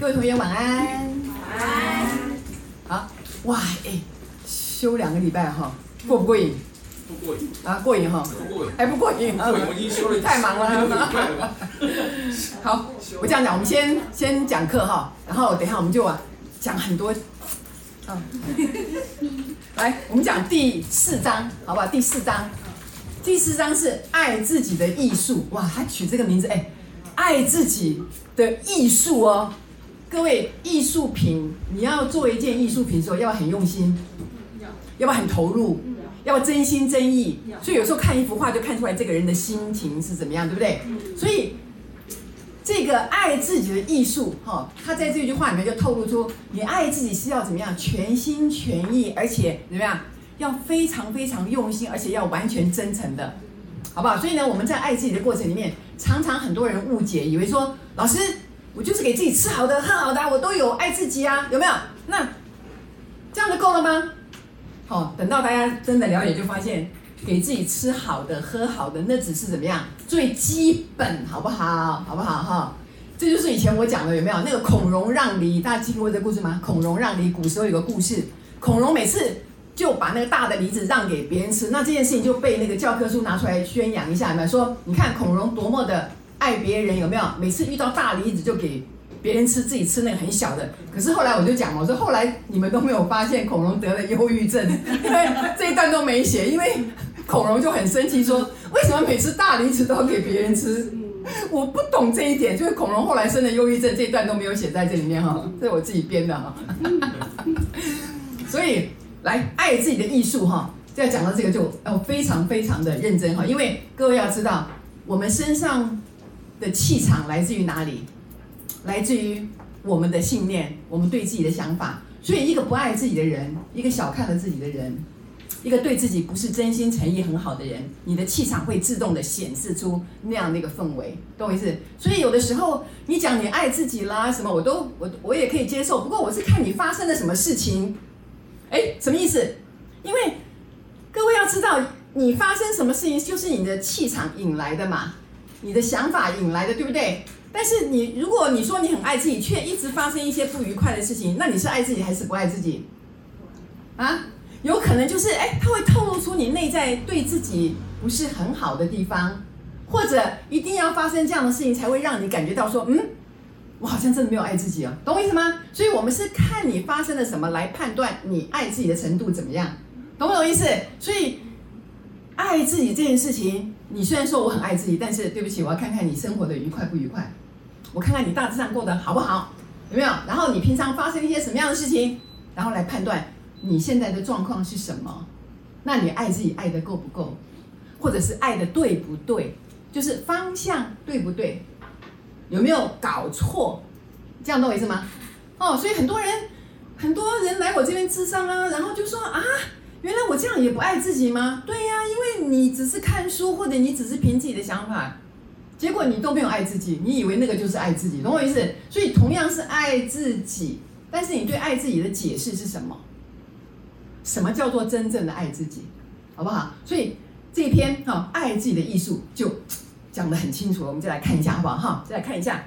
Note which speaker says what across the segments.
Speaker 1: 各位同学晚安。
Speaker 2: 晚安。
Speaker 1: 好，哇，哎，休两个礼拜哈，过不过瘾？
Speaker 2: 不过瘾。
Speaker 1: 啊，过瘾哈。
Speaker 2: 不过瘾。
Speaker 1: 还不
Speaker 2: 过瘾？我已经休了。
Speaker 1: 太忙了。好，我这样讲，我们先先讲课哈，然后等一下我们就啊讲很多。啊，来，我们讲第四章，好不好？第四章，第四章是爱自己的艺术。哇，他取这个名字，哎，爱自己的艺术哦。各位，艺术品，你要做一件艺术品的时候，要很用心？要不要很投入？要要真心真意？所以有时候看一幅画，就看出来这个人的心情是怎么样，对不对？所以这个爱自己的艺术，哈，他在这句话里面就透露出，你爱自己是要怎么样？全心全意，而且怎么样？要非常非常用心，而且要完全真诚的，好不好？所以呢，我们在爱自己的过程里面，常常很多人误解，以为说老师。我就是给自己吃好的、喝好的，我都有爱自己啊，有没有？那这样就够了吗？好、等到大家真的了解，就发现给自己吃好的、喝好的，那只是怎么样？最基本，好不好？好不好？哈、这就是以前我讲的，有没有？那个孔融让梨，大家听过这故事吗？孔融让梨，古时候有个故事，孔融每次就把那个大的梨子让给别人吃，那这件事情就被那个教科书拿出来宣扬一下，有没有？说你看孔融多么的。爱别人有没有？每次遇到大梨子就给别人吃，自己吃那个很小的。可是后来我就讲，我说后来你们都没有发现孔融得了忧郁症，因为这一段都没写，因为孔融就很生气说，为什么每次大梨子都要给别人吃？我不懂这一点，就是孔融后来生了忧郁症，这一段都没有写在这里面哈，这是我自己编的哈。所以来爱自己的艺术哈，在讲到这个就要非常非常的认真哈，因为各位要知道我们身上。的气场来自于哪里？来自于我们的信念，我们对自己的想法。所以，一个不爱自己的人，一个小看了自己的人，一个对自己不是真心诚意很好的人，你的气场会自动的显示出那样的一个氛围，懂我意思？所以，有的时候你讲你爱自己啦，什么我都我我也可以接受。不过，我是看你发生了什么事情。哎，什么意思？因为各位要知道，你发生什么事情，就是你的气场引来的嘛。你的想法引来的，对不对？但是你如果你说你很爱自己，却一直发生一些不愉快的事情，那你是爱自己还是不爱自己？啊，有可能就是哎，它会透露出你内在对自己不是很好的地方，或者一定要发生这样的事情才会让你感觉到说，嗯，我好像真的没有爱自己哦，懂我意思吗？所以我们是看你发生了什么来判断你爱自己的程度怎么样，懂不懂意思？所以爱自己这件事情。你虽然说我很爱自己，但是对不起，我要看看你生活的愉快不愉快，我看看你大致上过得好不好，有没有？然后你平常发生一些什么样的事情，然后来判断你现在的状况是什么。那你爱自己爱得够不够，或者是爱得对不对？就是方向对不对？有没有搞错？这样懂我意思吗？哦，所以很多人很多人来我这边咨商啊，然后就说啊。原来我这样也不爱自己吗？对呀，你只是看书，或者你只是凭自己的想法，结果你都没有爱自己，你以为那个就是爱自己，懂我意思？所以同样是爱自己，但是你对爱自己的解释是什么？什么叫做真正的爱自己？好不好？所以 这一篇哈，爱自己的艺术就讲得很清楚了，我们再来看一下，好不好？哈，再来看一下，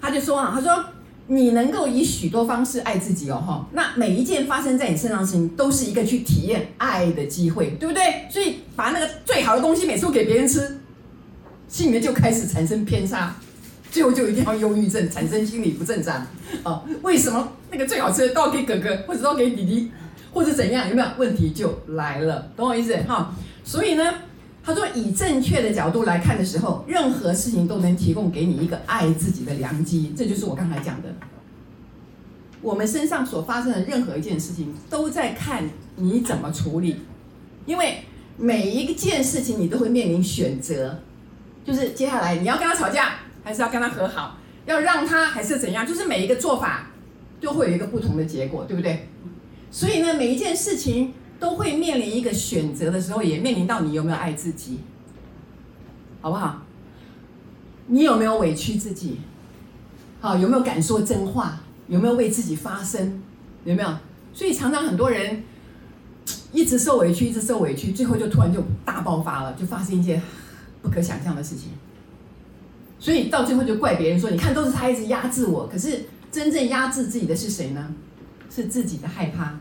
Speaker 1: 他就说啊，他说。你能够以许多方式爱自己哦，哈，那每一件发生在你身上的事情，都是一个去体验爱的机会，对不对？所以把那个最好的东西每次都给别人吃，心里面就开始产生偏差，最后就一定要忧郁症，产生心理不正常。哦，为什么那个最好吃的都要给哥哥，或者都要给弟弟，或者怎样？有没有问题就来了？懂我意思？哈，所以呢。他说：“以正确的角度来看的时候，任何事情都能提供给你一个爱自己的良机。这就是我刚才讲的。我们身上所发生的任何一件事情，都在看你怎么处理。因为每一件事情你都会面临选择，就是接下来你要跟他吵架，还是要跟他和好，要让他还是怎样？就是每一个做法都会有一个不同的结果，对不对？所以呢，每一件事情。”都会面临一个选择的时候，也面临到你有没有爱自己，好不好？你有没有委屈自己？好，有没有敢说真话？有没有为自己发声？有没有？所以常常很多人 一直受委屈，一直受委屈，最后就突然就大爆发了，就发生一件不可想象的事情。所以到最后就怪别人说，你看都是他一直压制我，可是真正压制自己的是谁呢？是自己的害怕，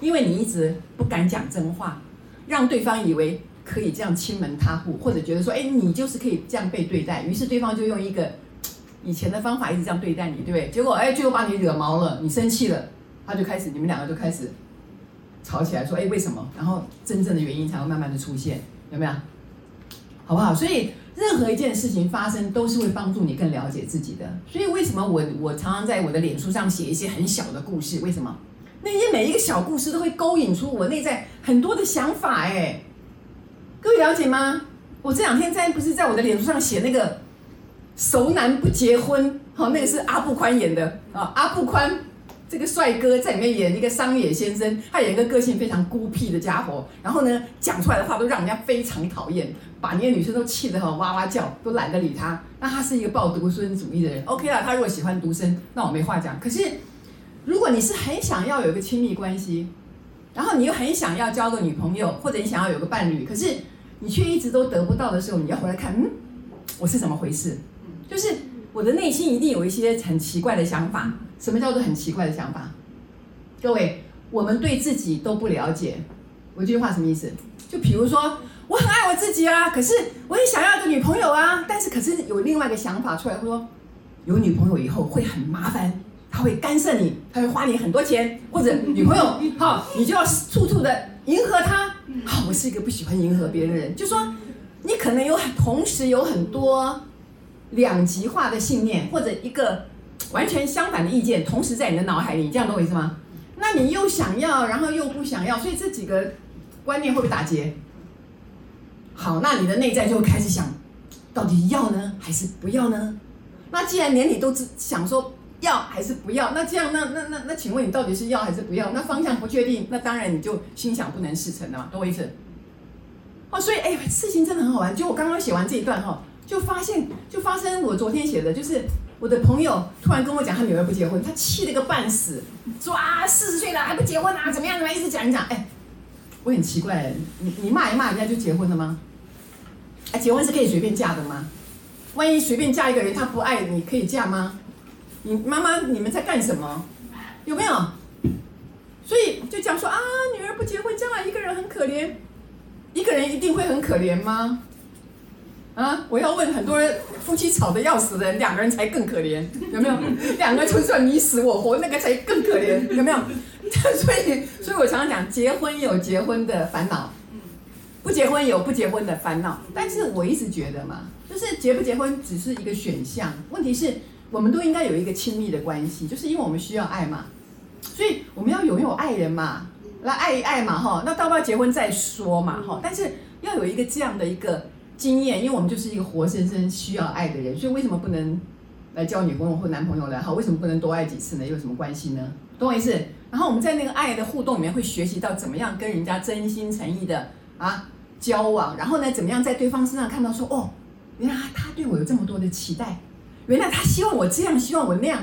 Speaker 1: 因为你一直不敢讲真话，让对方以为可以这样亲门踏户，或者觉得说，哎，你就是可以这样被对待，于是对方就用一个以前的方法一直这样对待你，对不对？结果哎，最后把你惹毛了，你生气了，他就开始，你们两个就开始吵起来，说，哎，为什么？然后真正的原因才会慢慢的出现，有没有？好不好？所以任何一件事情发生，都是会帮助你更了解自己的。所以为什么我我常常在我的脸书上写一些很小的故事？为什么？那些每一个小故事都会勾引出我内在很多的想法。哎，各位了解吗？我这两天在不是在我的脸书上写那个熟男不结婚，好，那个是阿布宽演的啊，阿布宽。这个帅哥在里面演一个商野先生，他演一个个性非常孤僻的家伙，然后呢，讲出来的话都让人家非常讨厌，把那些女生都气得很哇哇叫，都懒得理他。那他是一个抱独生主义的人，OK 啦。他如果喜欢独生，那我没话讲。可是，如果你是很想要有一个亲密关系，然后你又很想要交个女朋友，或者你想要有个伴侣，可是你却一直都得不到的时候，你要回来看，嗯，我是怎么回事？就是我的内心一定有一些很奇怪的想法。什么叫做很奇怪的想法？各位，我们对自己都不了解。我这句话什么意思？就比如说，我很爱我自己啊，可是我也想要一个女朋友啊，但是可是有另外一个想法出来，说有女朋友以后会很麻烦，会干涉你，他会花你很多钱，或者女朋友 好，你就要处处的迎合他。好，我是一个不喜欢迎合别人的人，就说你可能有很同时有很多两极化的信念，或者一个。完全相反的意见，同时在你的脑海里，这样懂我意思吗？那你又想要，然后又不想要，所以这几个观念会不会打结？好，那你的内在就会开始想，到底要呢，还是不要呢？那既然连你都只想说要还是不要，那这样，那那那那，请问你到底是要还是不要？那方向不确定，那当然你就心想不能事成了嘛，懂我意思？哦，所以哎，事情真的很好玩。就我刚刚写完这一段哈，就发现就发生我昨天写的，就是。我的朋友突然跟我讲，他女儿不结婚，他气得个半死，说啊，四十岁了还不结婚啊，怎么样怎么样，一直讲讲。哎，我很奇怪，你你骂一骂人家就结婚了吗？哎，结婚是可以随便嫁的吗？万一随便嫁一个人，他不爱你，可以嫁吗？你妈妈你们在干什么？有没有？所以就讲说啊，女儿不结婚，将来一个人很可怜，一个人一定会很可怜吗？啊！我要问很多人，夫妻吵得要死的人，两个人才更可怜，有没有？两个就算你死我活，那个才更可怜，有没有？所以，所以我常常讲，结婚有结婚的烦恼，不结婚有不结婚的烦恼。但是我一直觉得嘛，就是结不结婚只是一个选项，问题是我们都应该有一个亲密的关系，就是因为我们需要爱嘛，所以我们要拥有爱人嘛，来爱一爱嘛，哈，那到不要结婚再说嘛，哈，但是要有一个这样的一个。经验，因为我们就是一个活生生需要爱的人，所以为什么不能来交女朋友或男朋友呢？哈，为什么不能多爱几次呢？有什么关系呢？懂我意思？然后我们在那个爱的互动里面会学习到怎么样跟人家真心诚意的啊交往，然后呢，怎么样在对方身上看到说哦，原来他对我有这么多的期待，原来他希望我这样，希望我那样，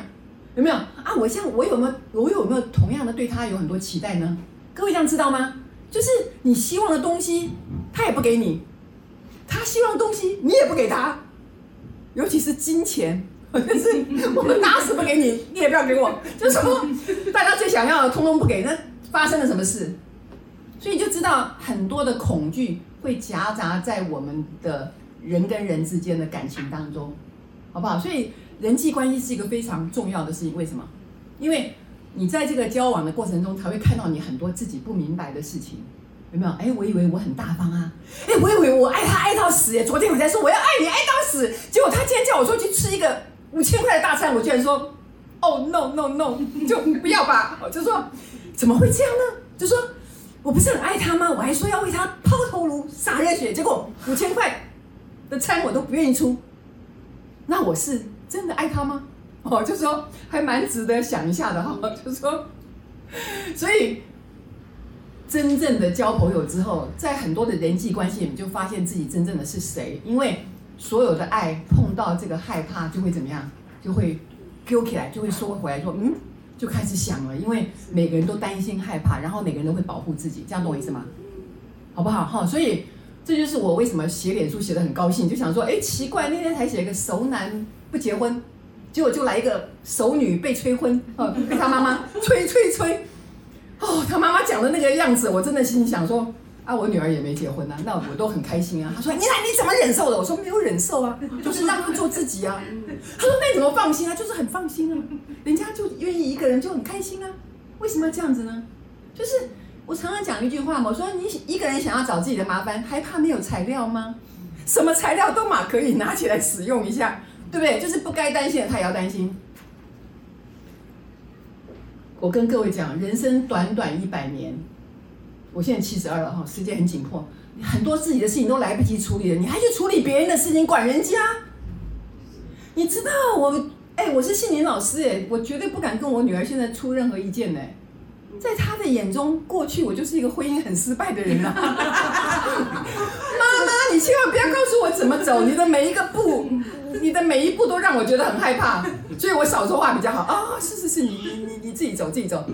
Speaker 1: 有没有啊？我像我有没有我有没有同样的对他有很多期待呢？各位这样知道吗？就是你希望的东西，他也不给你。他希望的东西你也不给他，尤其是金钱，就是我们打死不给你，你也不要给我，就是说大家最想要的通通不给，那发生了什么事？所以你就知道很多的恐惧会夹杂在我们的人跟人之间的感情当中，好不好？所以人际关系是一个非常重要的事情。为什么？因为你在这个交往的过程中，才会看到你很多自己不明白的事情。有没有？哎，我以为我很大方啊！哎，我以为我爱他爱到死耶！昨天我在说我要爱你爱到死，结果他今天叫我说去吃一个五千块的大餐，我居然说，哦、oh, no no no，就不要吧！我就说怎么会这样呢？就说我不是很爱他吗？我还说要为他抛头颅洒热血，结果五千块的餐我都不愿意出，那我是真的爱他吗？哦，就说还蛮值得想一下的哈，就说，所以。真正的交朋友之后，在很多的人际关系里面，就发现自己真正的是谁。因为所有的爱碰到这个害怕，就会怎么样？就会揪起来，就会缩回来说，嗯，就开始想了。因为每个人都担心害怕，然后每个人都会保护自己，这样懂我意思吗？好不好？哈，所以这就是我为什么写脸书写得很高兴，就想说，哎，奇怪，那天才写一个熟男不结婚，结果就来一个熟女被催婚，哦，被他妈妈催催催，哦，他妈妈讲的那个样子，我真的心里想说，啊，我女儿也没结婚啊，那我都很开心啊。他说，你来你怎么忍受的？我说没有忍受啊，就是让她做自己啊。他说，那怎么放心啊？就是很放心啊，人家就愿意一个人就很开心啊，为什么要这样子呢？就是。我常常讲一句话嘛，我说你一个人想要找自己的麻烦，还怕没有材料吗？什么材料都嘛可以拿起来使用一下，对不对？就是不该担心的他也要担心。我跟各位讲，人生短短一百年，我现在七十二了哈，时间很紧迫，很多自己的事情都来不及处理了，你还去处理别人的事情，管人家？你知道我哎，我是心灵老师哎，我绝对不敢跟我女儿现在出任何意见呢。在他的眼中，过去我就是一个婚姻很失败的人啊！妈妈，你千万不要告诉我怎么走，你的每一个步，你的每一步都让我觉得很害怕，所以我少说话比较好啊！是是是，你你你你自己走自己走。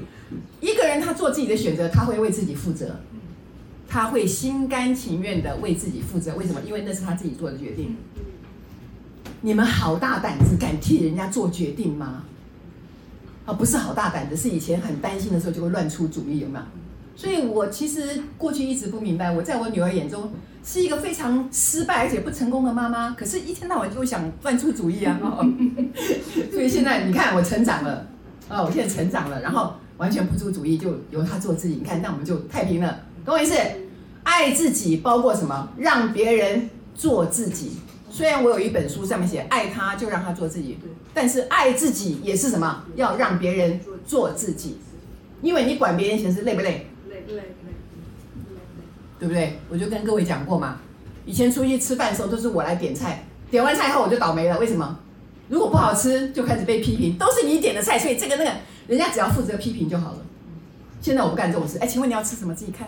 Speaker 1: 一个人他做自己的选择，他会为自己负责，他会心甘情愿的为自己负责。为什么？因为那是他自己做的决定。你们好大胆子，敢替人家做决定吗？啊不是好大胆的，是以前很担心的时候就会乱出主意，有没有？所以我其实过去一直不明白，我在我女儿眼中是一个非常失败而且不成功的妈妈，可是一天到晚就会想乱出主意啊。所以现在你看我成长了，啊，我现在成长了，然后完全不出主意，就由她做自己。你看，那我们就太平了。懂我意思？爱自己包括什么？让别人做自己。虽然我有一本书上面写爱他就让他做自己，但是爱自己也是什么？要让别人做自己，因为你管别人闲事累不累？累累累，对不对？我就跟各位讲过嘛，以前出去吃饭的时候都是我来点菜，点完菜后我就倒霉了。为什么？如果不好吃就开始被批评，都是你点的菜，所以这个那个人家只要负责批评就好了。现在我不干这种事，哎，请问你要吃什么？自己看。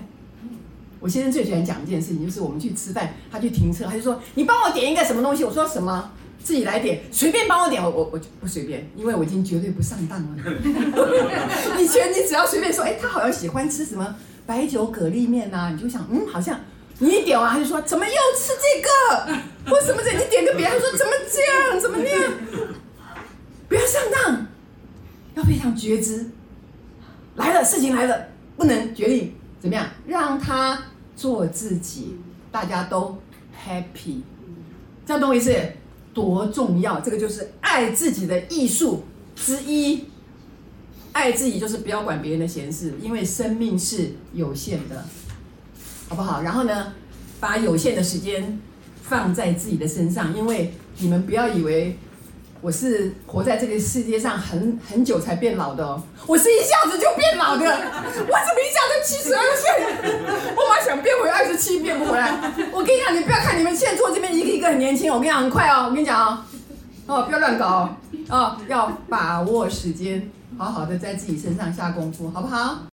Speaker 1: 我先生最喜欢讲一件事情，就是我们去吃饭，他去停车，他就说：“你帮我点一个什么东西？”我说：“什么？自己来点，随便帮我点。”我我我就不随便，因为我已经绝对不上当了。以前你只要随便说，哎，他好像喜欢吃什么白酒蛤蜊面呐、啊，你就想，嗯，好像你一点完，他就说：“怎么又吃这个？为什么这？你点个别，他说怎么这样？怎么那样？不要上当，要非常觉知。来了，事情来了，不能决定怎么样，让他。”做自己，大家都 happy，这样懂我意思？多重要！这个就是爱自己的艺术之一。爱自己就是不要管别人的闲事，因为生命是有限的，好不好？然后呢，把有限的时间放在自己的身上，因为你们不要以为。我是活在这个世界上很很久才变老的哦，我是一下子就变老的，我怎么一下子七十二岁？我妈想变回二十七，变不回来。我跟你讲，你不要看你们现在坐这边一个一个很年轻，我跟你讲很快哦，我跟你讲哦，哦不要乱搞哦，哦要把握时间，好好的在自己身上下功夫，好不好？